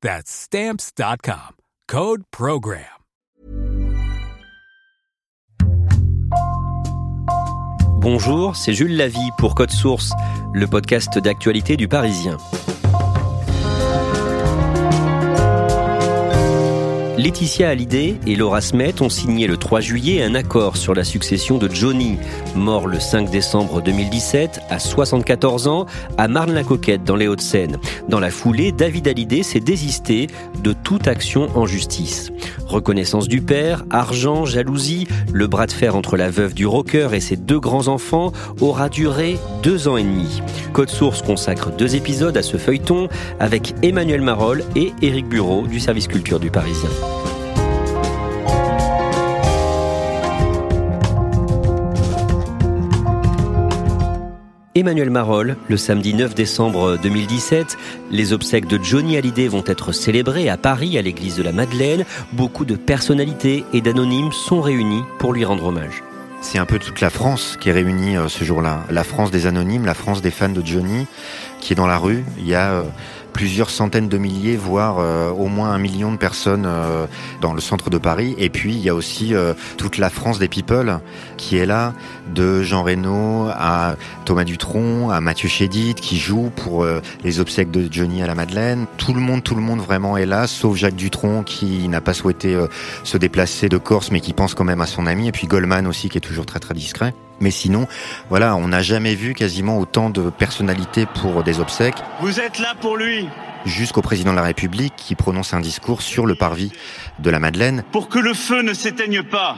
That's stamps.com. Code program. Bonjour, c'est Jules Lavie pour Code Source, le podcast d'actualité du Parisien. Laetitia Hallyday et Laura Smet ont signé le 3 juillet un accord sur la succession de Johnny, mort le 5 décembre 2017 à 74 ans à Marne-la-Coquette dans les Hauts-de-Seine. Dans la foulée, David Hallyday s'est désisté de toute action en justice. Reconnaissance du père, argent, jalousie, le bras de fer entre la veuve du rocker et ses deux grands-enfants aura duré deux ans et demi. Code Source consacre deux épisodes à ce feuilleton avec Emmanuel Marolles et Éric Bureau du service culture du Parisien. Emmanuel Marolles, le samedi 9 décembre 2017, les obsèques de Johnny Hallyday vont être célébrées à Paris, à l'église de la Madeleine. Beaucoup de personnalités et d'anonymes sont réunis pour lui rendre hommage. C'est un peu toute la France qui est réunie euh, ce jour-là. La France des anonymes, la France des fans de Johnny, qui est dans la rue. Il y a euh, plusieurs centaines de milliers, voire euh, au moins un million de personnes euh, dans le centre de Paris. Et puis il y a aussi euh, toute la France des people qui est là, de Jean Reno à Thomas Dutronc, à Mathieu Chédid qui joue pour les obsèques de Johnny à la Madeleine. Tout le monde, tout le monde vraiment est là, sauf Jacques Dutronc qui n'a pas souhaité se déplacer de Corse, mais qui pense quand même à son ami. Et puis Goldman aussi qui est toujours très très discret. Mais sinon, voilà, on n'a jamais vu quasiment autant de personnalités pour des obsèques. Vous êtes là pour lui Jusqu'au président de la République qui prononce un discours sur le parvis de la Madeleine. Pour que le feu ne s'éteigne pas,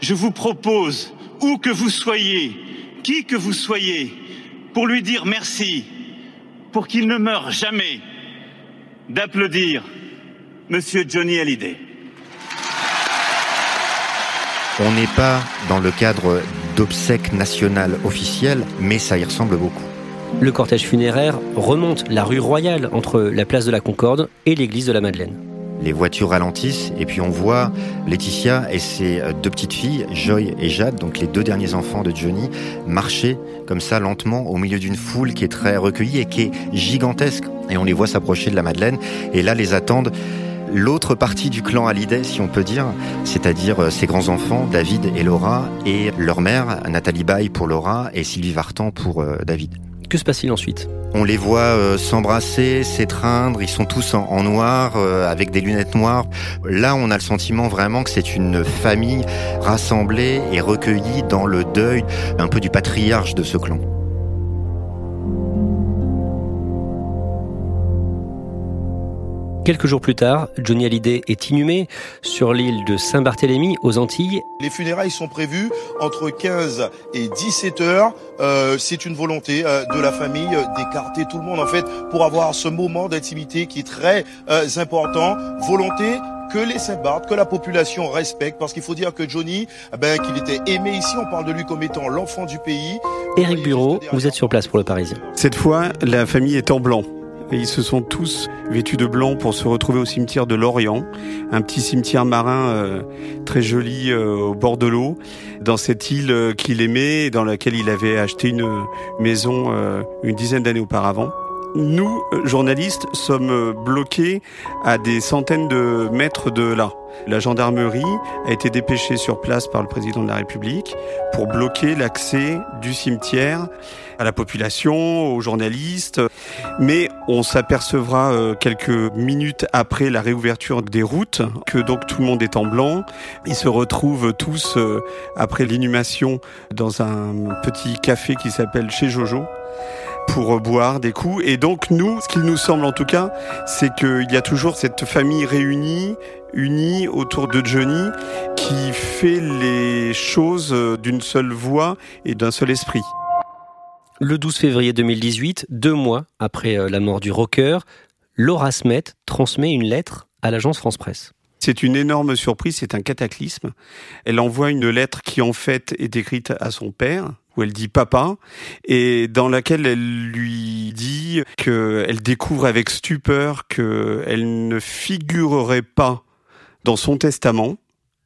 je vous propose, où que vous soyez, qui que vous soyez, pour lui dire merci, pour qu'il ne meure jamais, d'applaudir Monsieur Johnny Hallyday. On n'est pas dans le cadre d'obsèques nationales officielles, mais ça y ressemble beaucoup. Le cortège funéraire remonte la rue Royale entre la place de la Concorde et l'église de la Madeleine. Les voitures ralentissent et puis on voit Laetitia et ses deux petites filles, Joy et Jade, donc les deux derniers enfants de Johnny, marcher comme ça lentement au milieu d'une foule qui est très recueillie et qui est gigantesque. Et on les voit s'approcher de la Madeleine et là les attendent l'autre partie du clan Hallyday, si on peut dire, c'est-à-dire euh, ses grands-enfants, David et Laura, et leur mère, Nathalie Baye pour Laura et Sylvie Vartan pour euh, David. Que se passe-t-il ensuite? On les voit euh, s'embrasser, s'étreindre, ils sont tous en, noir, avec des lunettes noires. Là, on a le sentiment vraiment que c'est une famille rassemblée et recueillie dans le deuil un peu du patriarche de ce clan. Quelques jours plus tard, Johnny Hallyday est inhumé sur l'île de Saint-Barthélemy aux Antilles. Les funérailles sont prévues entre 15 et 17 heures. Euh, c'est une volonté euh, de la famille d'écarter tout le monde en fait pour avoir ce moment d'intimité qui est très euh, important. Volonté que les Saint-Barth, que la population respecte, parce qu'il faut dire que Johnny, eh ben, qu'il était aimé ici, on parle de lui comme étant l'enfant du pays. Éric Bureau, vous êtes sur place pour le Parisien. Cette fois, la famille est en blanc. Ils se sont tous vêtus de blanc pour se retrouver au cimetière de Lorient, un petit cimetière marin euh, très joli euh, au bord de l'eau, dans cette île euh, qu'il aimait et dans laquelle il avait acheté une maison une dizaine d'années auparavant. Nous, journalistes, sommes bloqués à des centaines de mètres de là. La gendarmerie a été dépêchée sur place par le président de la République pour bloquer l'accès du cimetière à la population, aux journalistes. Mais on s'apercevra euh, quelques minutes après la réouverture des routes que donc tout le monde est en blanc. Ils se retrouvent tous euh, après l'inhumation dans un petit café qui s'appelle chez Jojo pour boire des coups. Et donc nous, ce qu'il nous semble en tout cas, c'est qu'il y a toujours cette famille réunie, unie autour de Johnny, qui fait les choses d'une seule voix et d'un seul esprit. Le 12 février 2018, deux mois après euh, la mort du rocker, Laura Smet transmet une lettre à l'agence France Presse. C'est une énorme surprise, c'est un cataclysme. Elle envoie une lettre qui en fait est écrite à son père, où elle dit papa, et dans laquelle elle lui dit qu'elle découvre avec stupeur qu'elle ne figurerait pas dans son testament,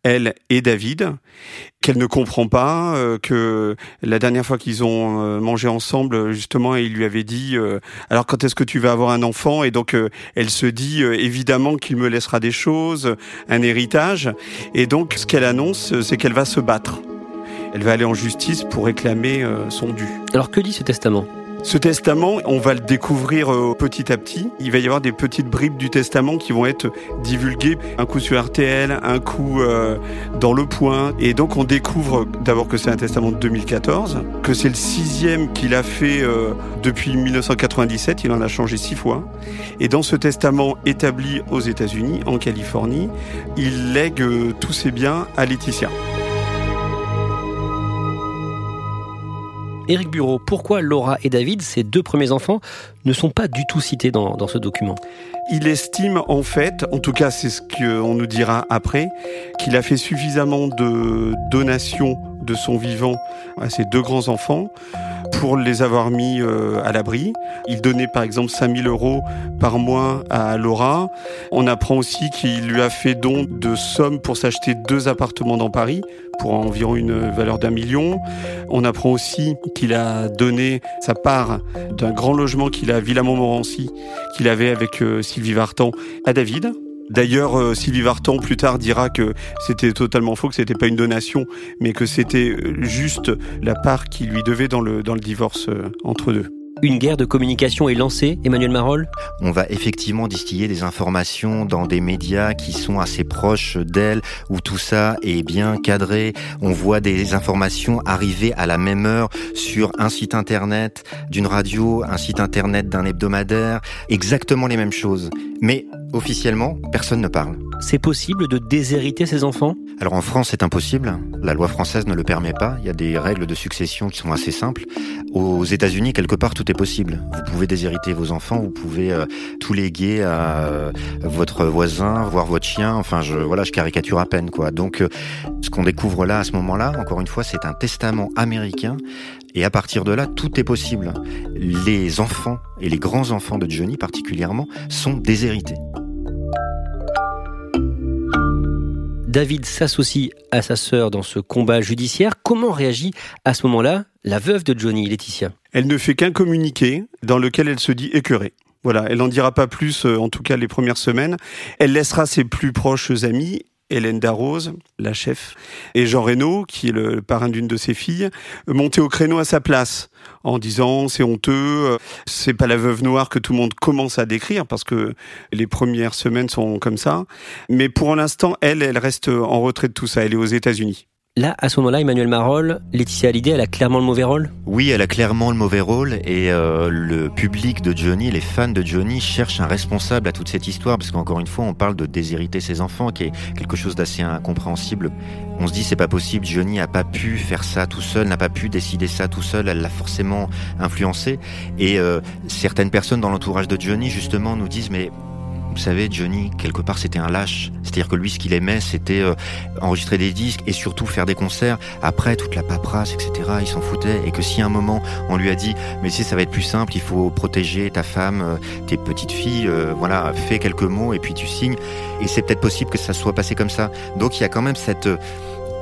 elle et David, qu'elle ne comprend pas, euh, que la dernière fois qu'ils ont euh, mangé ensemble, justement, il lui avait dit euh, alors quand est-ce que tu vas avoir un enfant? Et donc elle se dit évidemment qu'il me laissera des choses, un héritage, et donc ce qu'elle annonce, c'est qu'elle va se battre. Elle va aller en justice pour réclamer son dû. Alors que dit ce testament? Ce testament, on va le découvrir euh, petit à petit. Il va y avoir des petites bribes du testament qui vont être divulguées. Un coup sur RTL, un coup euh, dans Le Point. Et donc on découvre d'abord que c'est un testament de 2014, que c'est le sixième qu'il a fait euh, depuis 1997. Il en a changé six fois. Et dans ce testament établi aux États-Unis, en Californie, il lègue tous ses biens à Laetitia. Éric Bureau, pourquoi Laura et David, ses deux premiers enfants, ne sont pas du tout cités dans, dans ce document? Il estime en fait, en tout cas c'est ce qu'on nous dira après, qu'il a fait suffisamment de donations de son vivant à ses deux grands-enfants pour les avoir mis euh, à l'abri. Il donnait par exemple 5000 euros par mois à Laura. On apprend aussi qu'il lui a fait don de sommes pour s'acheter deux appartements dans Paris pour environ une valeur d'un million. On apprend aussi qu'il a donné sa part d'un grand logement qu'il a à Villamont-Morancy, qu'il avait avec euh, Sylvie Vartan, à David. D'ailleurs, euh, Sylvie Vartan plus tard dira que c'était totalement faux, que c'était pas une donation, mais que c'était euh, juste la part qu'il lui devait dans le, dans le divorce euh, entre deux. Une guerre de communication est lancée, Emmanuel Marol? On va effectivement distiller des informations dans des médias qui sont assez proches d'elle, où tout ça est bien cadré. On voit des informations arriver à la même heure sur un site internet d'une radio, un site internet d'un hebdomadaire, exactement les mêmes choses. Mais officiellement, personne ne parle. C'est possible de déshériter ses enfants? Alors en France, c'est impossible. La loi française ne le permet pas. Il y a des règles de succession qui sont assez simples. Aux États-Unis, quelque part, tout est possible. Vous pouvez déshériter vos enfants, vous pouvez tout léguer à votre voisin, voire votre chien. Enfin, je voilà, je caricature à peine quoi. Donc, euh, ce qu'on découvre là, à ce moment-là, encore une fois, c'est un testament américain. Et à partir de là, tout est possible. Les enfants et les grands enfants de Johnny particulièrement sont déshérités. David s'associe à sa sœur dans ce combat judiciaire. Comment réagit à ce moment-là la veuve de Johnny, Laetitia? Elle ne fait qu'un communiqué dans lequel elle se dit écœurée. Voilà, elle n'en dira pas plus, euh, en tout cas les premières semaines. Elle laissera ses plus proches amis Hélène Darroze, la chef, et Jean Reynaud, qui est le parrain d'une de ses filles, monter au créneau à sa place en disant c'est honteux, euh, c'est pas la veuve noire que tout le monde commence à décrire parce que les premières semaines sont comme ça. Mais pour l'instant, elle, elle reste en retrait de tout ça. Elle est aux États-Unis. Là, à ce moment-là, Emmanuel Marol, Laetitia Hallyday, elle a clairement le mauvais rôle Oui, elle a clairement le mauvais rôle et euh, le public de Johnny, les fans de Johnny cherchent un responsable à toute cette histoire parce qu'encore une fois, on parle de déshériter ses enfants qui est quelque chose d'assez incompréhensible. On se dit c'est pas possible, Johnny a pas pu faire ça tout seul, n'a pas pu décider ça tout seul, elle l'a forcément influencé et euh, certaines personnes dans l'entourage de Johnny justement nous disent mais Vous savez, Johnny, quelque part, c'était un lâche. C'est-à-dire que lui, ce qu'il aimait, c'était euh, enregistrer des disques et surtout faire des concerts. Après, toute la paperasse, etc., il s'en foutait. Et que si à un moment, on lui a dit, mais si ça va être plus simple, il faut protéger ta femme, euh, tes petites filles, euh, voilà, fais quelques mots et puis tu signes. Et c'est peut-être possible que ça soit passé comme ça. Donc il y a quand même cette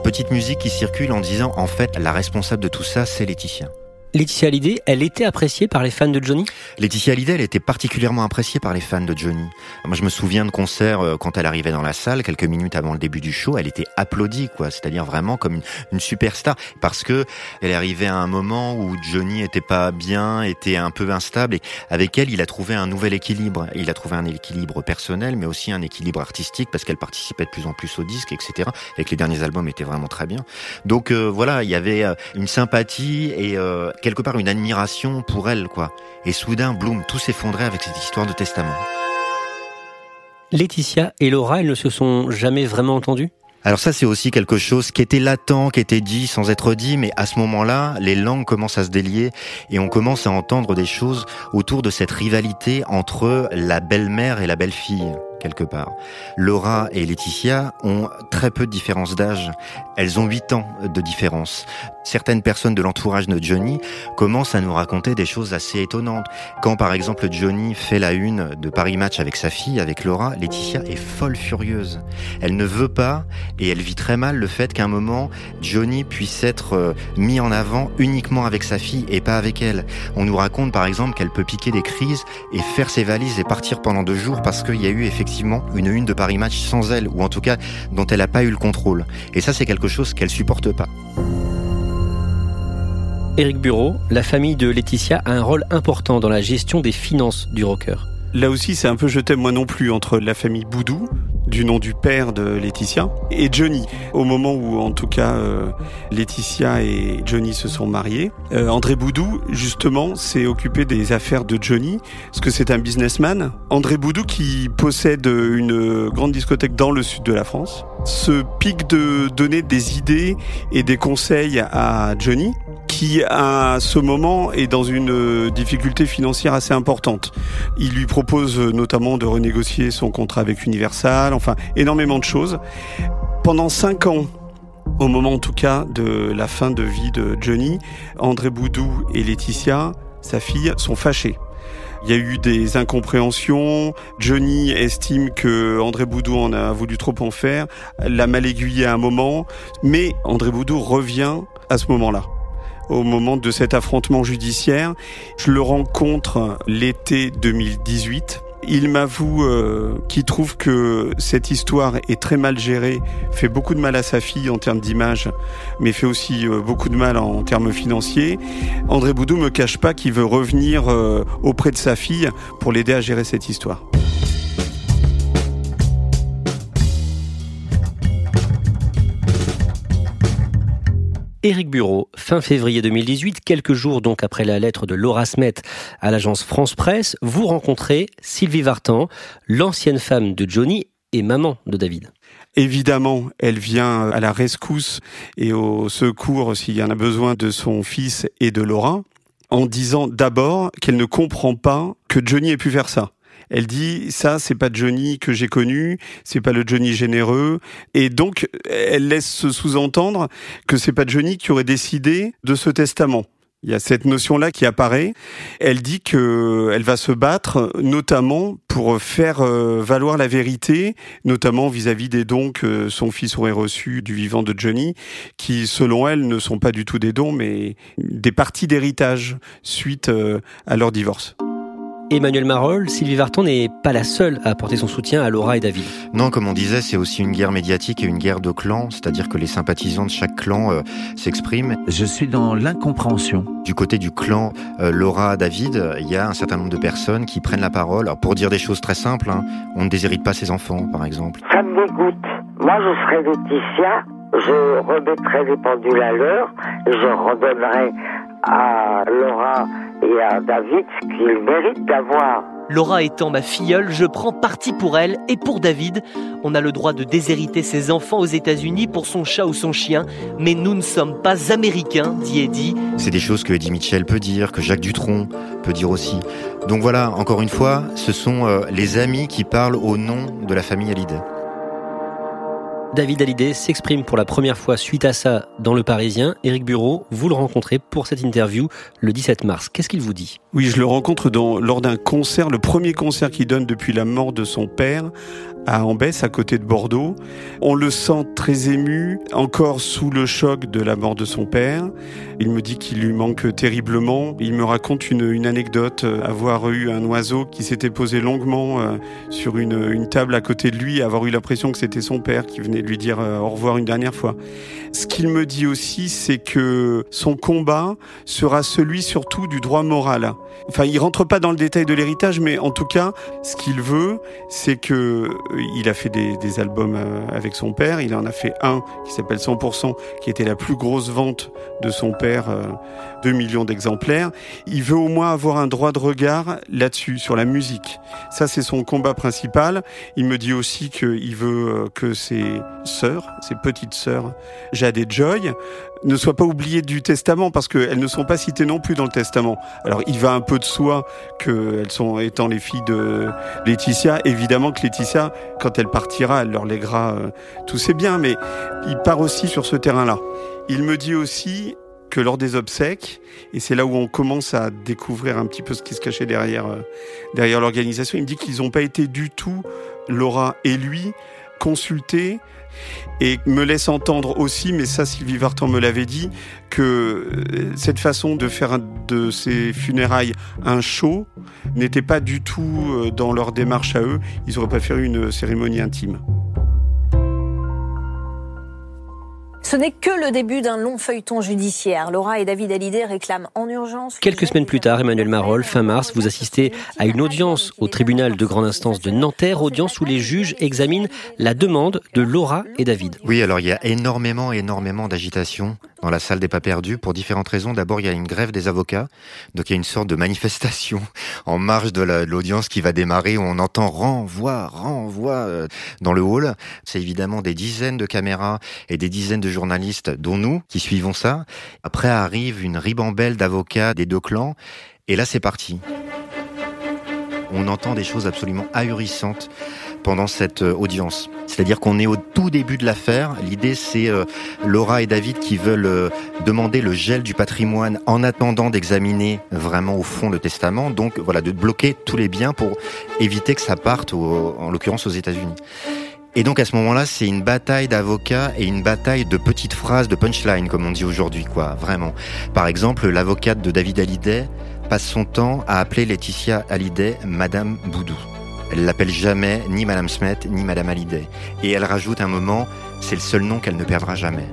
petite musique qui circule en disant, en fait, la responsable de tout ça, c'est Laetitia. Laetitia Hallyday, elle était appréciée par les fans de Johnny? Laetitia Hallyday, elle était particulièrement appréciée par les fans de Johnny. Moi, je me souviens de concerts euh, quand elle arrivait dans la salle, quelques minutes avant le début du show, elle était applaudie, quoi. C'est-à-dire vraiment comme une, superstar, parce que elle arrivait à un moment où Johnny était pas bien, était un peu instable, et avec elle, il a trouvé un nouvel équilibre. Il a trouvé un équilibre personnel, mais aussi un équilibre artistique, parce qu'elle participait de plus en plus au disque, etc. Et que les derniers albums étaient vraiment très bien. Donc euh, voilà, il y avait euh, une sympathie et quelque part une admiration pour elle, quoi. Et soudain, Bloom, tout s'effondrait avec cette histoire de testament. Laetitia et Laura, elles ne se sont jamais vraiment entendues? Alors ça, c'est aussi quelque chose qui était latent, qui était dit sans être dit, mais à ce moment-là, les langues commencent à se délier et on commence à entendre des choses autour de cette rivalité entre la belle-mère et la belle-fille quelque part. Laura et Laetitia ont très peu de différence d'âge. Elles ont 8 ans de différence. Certaines personnes de l'entourage de Johnny commencent à nous raconter des choses assez étonnantes. Quand par exemple Johnny fait la une de Paris Match avec sa fille, avec Laura, Laetitia est folle furieuse. Elle ne veut pas et elle vit très mal le fait qu'à un moment Johnny puisse être euh, mis en avant uniquement avec sa fille et pas avec elle. On nous raconte par exemple qu'elle peut piquer des crises et faire ses valises et partir pendant deux jours parce qu'il y a eu effectivement une une de Paris Match sans elle, ou en tout cas dont elle n'a pas eu le contrôle. Et ça, c'est quelque chose qu'elle supporte pas. Éric Bureau, la famille de Laetitia a un rôle important dans la gestion des finances du rocker. Là aussi, c'est un peu je t'aime moi non plus entre la famille Boudou, du nom du père de Laetitia, et Johnny. Au moment où, en tout cas, euh, Laetitia et Johnny se sont mariés, euh, André Boudou, justement, s'est occupé des affaires de Johnny, parce que c'est un businessman. André Boudou, qui possède une grande discothèque dans le sud de la France, se pique de donner des idées et des conseils à Johnny, qui à ce moment est dans une difficulté financière assez importante. Il lui propose notamment de renégocier son contrat avec Universal, enfin énormément de choses. Pendant cinq ans, au moment en tout cas de la fin de vie de Johnny, André Boudou et Laetitia, sa fille, sont fâchés. Il y a eu des incompréhensions. Johnny estime que André Boudou en a voulu trop en faire, l'a mal aiguillé à un moment, mais André Boudou revient à ce moment-là au moment de cet affrontement judiciaire. Je le rencontre l'été 2018. Il m'avoue euh, qu'il trouve que cette histoire est très mal gérée, fait beaucoup de mal à sa fille en termes d'image, mais fait aussi euh, beaucoup de mal en, termes financiers. André Boudou me cache pas qu'il veut revenir euh, auprès de sa fille pour l'aider à gérer cette histoire. Éric Bureau, fin février 2018, quelques jours donc après la lettre de Laura Smet à l'agence France Presse, vous rencontrez Sylvie Vartan, l'ancienne femme de Johnny et maman de David. Évidemment, elle vient à la rescousse et au secours s'il y en a besoin de son fils et de Laura, en disant d'abord qu'elle ne comprend pas que Johnny ait pu faire ça. Elle dit ça, c'est pas Johnny que j'ai connu, c'est pas le Johnny généreux, et donc elle laisse sous-entendre que c'est pas Johnny qui aurait décidé de ce testament. Il y a cette notion-là qui apparaît. Elle dit que elle va se battre, notamment pour faire euh, valoir la vérité, notamment vis-à-vis des dons que son fils aurait reçus du vivant de Johnny, qui, selon elle, ne sont pas du tout des dons, mais des parties d'héritage suite euh, à leur divorce. Emmanuel Marolles, Sylvie Vartan n'est pas la seule à apporter son soutien à Laura et David. Non, comme on disait, c'est aussi une guerre médiatique et une guerre de clans, c'est-à-dire que les sympathisants de chaque clan euh, s'expriment. Je suis dans l'incompréhension. Du côté du clan euh, Laura-David, il y a un certain nombre de personnes qui prennent la parole Alors, pour dire des choses très simples. Hein. on ne déshérite pas ses enfants, par exemple. Ça me dégoûte. Moi, je serais Laetitia, je remettrais les pendules à l'heure, je redonnerais à Laura et à David ce qu'il mérite d'avoir. Laura étant ma filleule, je prends parti pour elle et pour David. On a le droit de déshériter ses enfants aux États-Unis pour son chat ou son chien, mais nous ne sommes pas américains, dit Eddie. C'est des choses que Eddie Mitchell peut dire, que Jacques Dutronc peut dire aussi. Donc voilà, encore une fois, ce sont euh, les amis qui parlent au nom de la famille Hallyday. David Hallyday s'exprime pour la première fois suite à ça dans Le Parisien. Éric Bureau, vous le rencontrez pour cette interview le 17 mars. Qu'est-ce qu'il vous dit? Oui, je le rencontre dans, lors d'un concert, le premier concert qu'il donne depuis la mort de son père à Ambès, à côté de Bordeaux. On le sent très ému, encore sous le choc de la mort de son père. Il me dit qu'il lui manque terriblement. Il me raconte une, une anecdote, euh, avoir eu un oiseau qui s'était posé longuement euh, sur une, une, table à côté de lui, avoir eu l'impression que c'était son père qui venait lui dire euh, au revoir une dernière fois. Ce qu'il me dit aussi, c'est que son combat sera celui surtout du droit moral. Enfin, il rentre pas dans le détail de l'héritage, mais en tout cas, ce qu'il veut, c'est que il a fait des, albums avec son père. Il en a fait un qui s'appelle 100%, qui était la plus grosse vente de son père, 2 millions d'exemplaires. Il veut au moins avoir un droit de regard là-dessus, sur la musique. Ça, c'est son combat principal. Il me dit aussi qu'il veut que ses sœurs, ses petites sœurs, Jade et Joy, ne soient pas oubliées du testament parce qu'elles ne sont pas citées non plus dans le testament. Alors il va un peu de soi qu'elles sont étant les filles de Laetitia. Évidemment que Laetitia, quand elle partira, elle leur lèguera euh, tous ses biens, mais il part aussi sur ce terrain-là. Il me dit aussi que lors des obsèques, et c'est là où on commence à découvrir un petit peu ce qui se cachait derrière, euh, derrière l'organisation, il me dit qu'ils n'ont pas été du tout, Laura et lui, consultés et me laisse entendre aussi, mais ça Sylvie Vartan me l'avait dit, que cette façon de faire de ces funérailles un show n'était pas du tout dans leur démarche à eux. Ils auraient préféré une cérémonie intime. Ce n'est que le début d'un long feuilleton judiciaire. Laura et David Hallyday réclament en urgence. Quelques semaines plus tard, Emmanuel Marolles, fin mars, vous assistez à une audience au tribunal de grande instance de Nanterre, audience où les juges examinent la demande de Laura et David. Oui, alors il y a énormément, énormément d'agitation dans la salle des pas perdus pour différentes raisons. D'abord, il y a une grève des avocats, donc il y a une sorte de manifestation en marge de l'audience qui va démarrer où on entend renvoi, renvoi euh, dans le hall. C'est évidemment des dizaines de caméras et des dizaines de journalistes, dont nous, qui suivons ça. Après arrive une ribambelle d'avocats des deux clans, et là c'est parti. On entend des choses absolument ahurissantes pendant cette audience. C'est-à-dire qu'on est au tout début de l'affaire. L'idée, c'est euh, Laura et David qui veulent euh, demander le gel du patrimoine en attendant d'examiner vraiment au fond le testament. Donc voilà, de bloquer tous les biens pour éviter que ça parte, en l'occurrence aux États-Unis. Et donc à ce moment-là, c'est une bataille d'avocats et une bataille de petites phrases, de punchline, comme on dit aujourd'hui, quoi, vraiment. Par exemple, l'avocate de David Hallyday passe son temps à appeler Laetitia Hallyday Madame Boudou. Elle l'appelle jamais ni Madame Smet ni Madame Hallyday. Et elle rajoute un moment, c'est le seul nom qu'elle ne perdra jamais.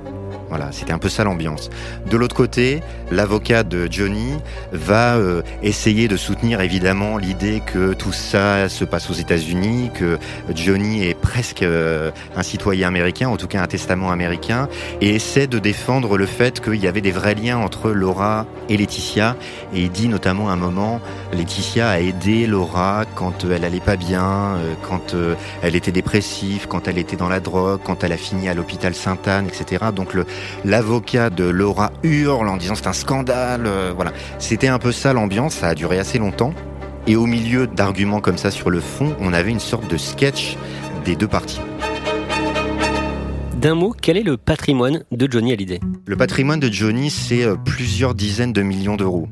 Voilà, c'était un peu ça l'ambiance. De l'autre côté, l'avocat de Johnny va euh, essayer de soutenir évidemment l'idée que tout ça se passe aux États-Unis, que Johnny est presque euh, un citoyen américain, en tout cas un testament américain, et essaie de défendre le fait qu'il y avait des vrais liens entre Laura et Laetitia. Et il dit notamment à un moment, Laetitia a aidé Laura quand elle allait pas bien, euh, quand elle était dépressive, quand elle était dans la drogue, quand elle a fini à l'hôpital Sainte-Anne, etc. Donc le, l'avocat de Laura hurle en disant c'est un scandale. Euh, voilà, c'était un peu ça l'ambiance. Ça a duré assez longtemps. Et au milieu d'arguments comme ça sur le fond, on avait une sorte de sketch des deux parties. D'un mot, quel est le patrimoine de Johnny Hallyday? Le patrimoine de Johnny, c'est euh, plusieurs dizaines de millions d'euros.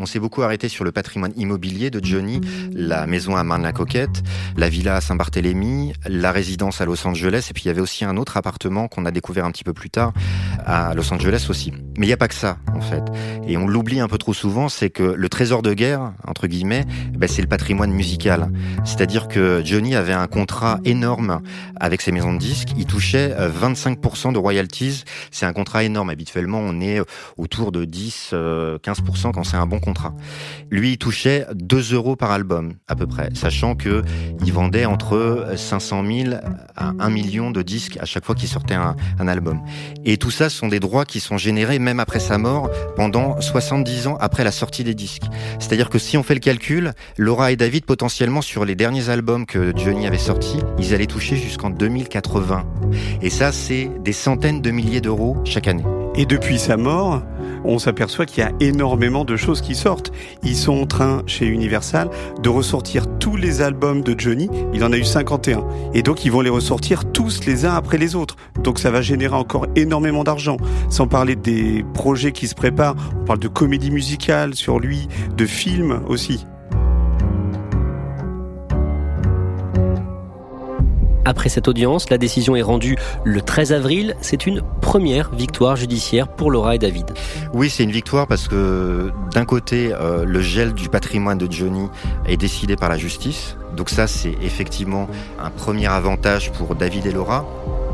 On s'est beaucoup arrêté sur le patrimoine immobilier de Johnny, la maison à Marne-la-Coquette, la villa à Saint-Barthélemy, la résidence à Los Angeles, et puis il y avait aussi un autre appartement qu'on a découvert un petit peu plus tard à Los Angeles aussi. Mais il n'y a pas que ça, en fait. Et on l'oublie un peu trop souvent, c'est que le trésor de guerre, entre guillemets, ben c'est le patrimoine musical. C'est-à-dire que Johnny avait un contrat énorme avec ses maisons de disques. Il touchait 25% de royalties. C'est un contrat énorme. Habituellement, on est autour de 10, 15% quand c'est un bon contrat. Lui, il touchait 2 euros par album, à peu près, sachant que il vendait entre 500 000 à 1 million de disques à chaque fois qu'il sortait un, un album. Et tout ça sont des droits qui sont générés même après sa mort pendant 70 ans après la sortie des disques. C'est-à-dire que si on fait le calcul, Laura et David, potentiellement sur les derniers albums que Johnny avait sortis, ils allaient toucher jusqu'en 2080. Et ça, c'est des centaines de milliers d'euros chaque année. Et depuis sa mort, on s'aperçoit qu'il y a énormément de choses qui sortent. Ils sont en train, chez Universal, de ressortir tous les albums de Johnny. Il en a eu 51. Et donc, ils vont les ressortir tous les uns après les autres. Donc, ça va générer encore énormément d'argent. Sans parler des projets qui se préparent. On parle de comédie musicale sur lui, de films aussi. Après cette audience, la décision est rendue le 13 avril. C'est une première victoire judiciaire pour Laura et David. Oui, c'est une victoire parce que d'un côté, euh, le gel du patrimoine de Johnny est décidé par la justice. Donc ça, c'est effectivement un premier avantage pour David et Laura.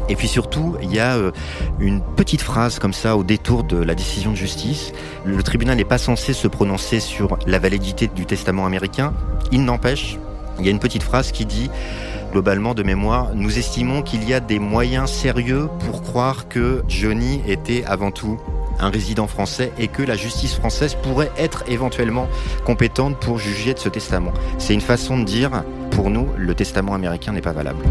Et puis surtout, il y a euh, une petite phrase comme ça au détour de la décision de justice. Le tribunal n'est pas censé se prononcer sur la validité du testament américain. Il n'empêche, il y a une petite phrase qui dit globalement de mémoire, nous estimons qu'il y a des moyens sérieux pour croire que Johnny était avant tout un résident français et que la justice française pourrait être éventuellement compétente pour juger de ce testament. C'est une façon de dire, pour nous, le testament américain n'est pas valable.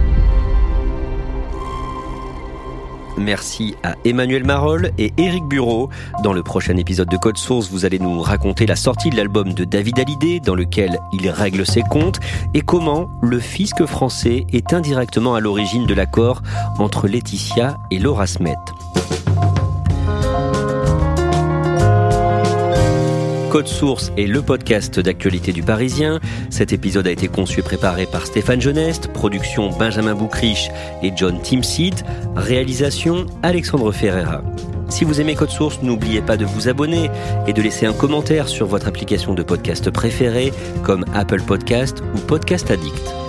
Merci à Emmanuel Marol et Éric Bureau. Dans le prochain épisode de Code Source, vous allez nous raconter la sortie de l'album de David Hallyday dans lequel il règle ses comptes et comment le fisc français est indirectement à l'origine de l'accord entre Laetitia et Laura Smet. Code Source est le podcast d'actualité du Parisien. Cet épisode a été conçu et préparé par Stéphane Genest, production Benjamin Boucriche et John Timseed, réalisation Alexandre Ferreira. Si vous aimez Code Source, n'oubliez pas de vous abonner et de laisser un commentaire sur votre application de podcast préférée comme Apple Podcast ou Podcast Addict.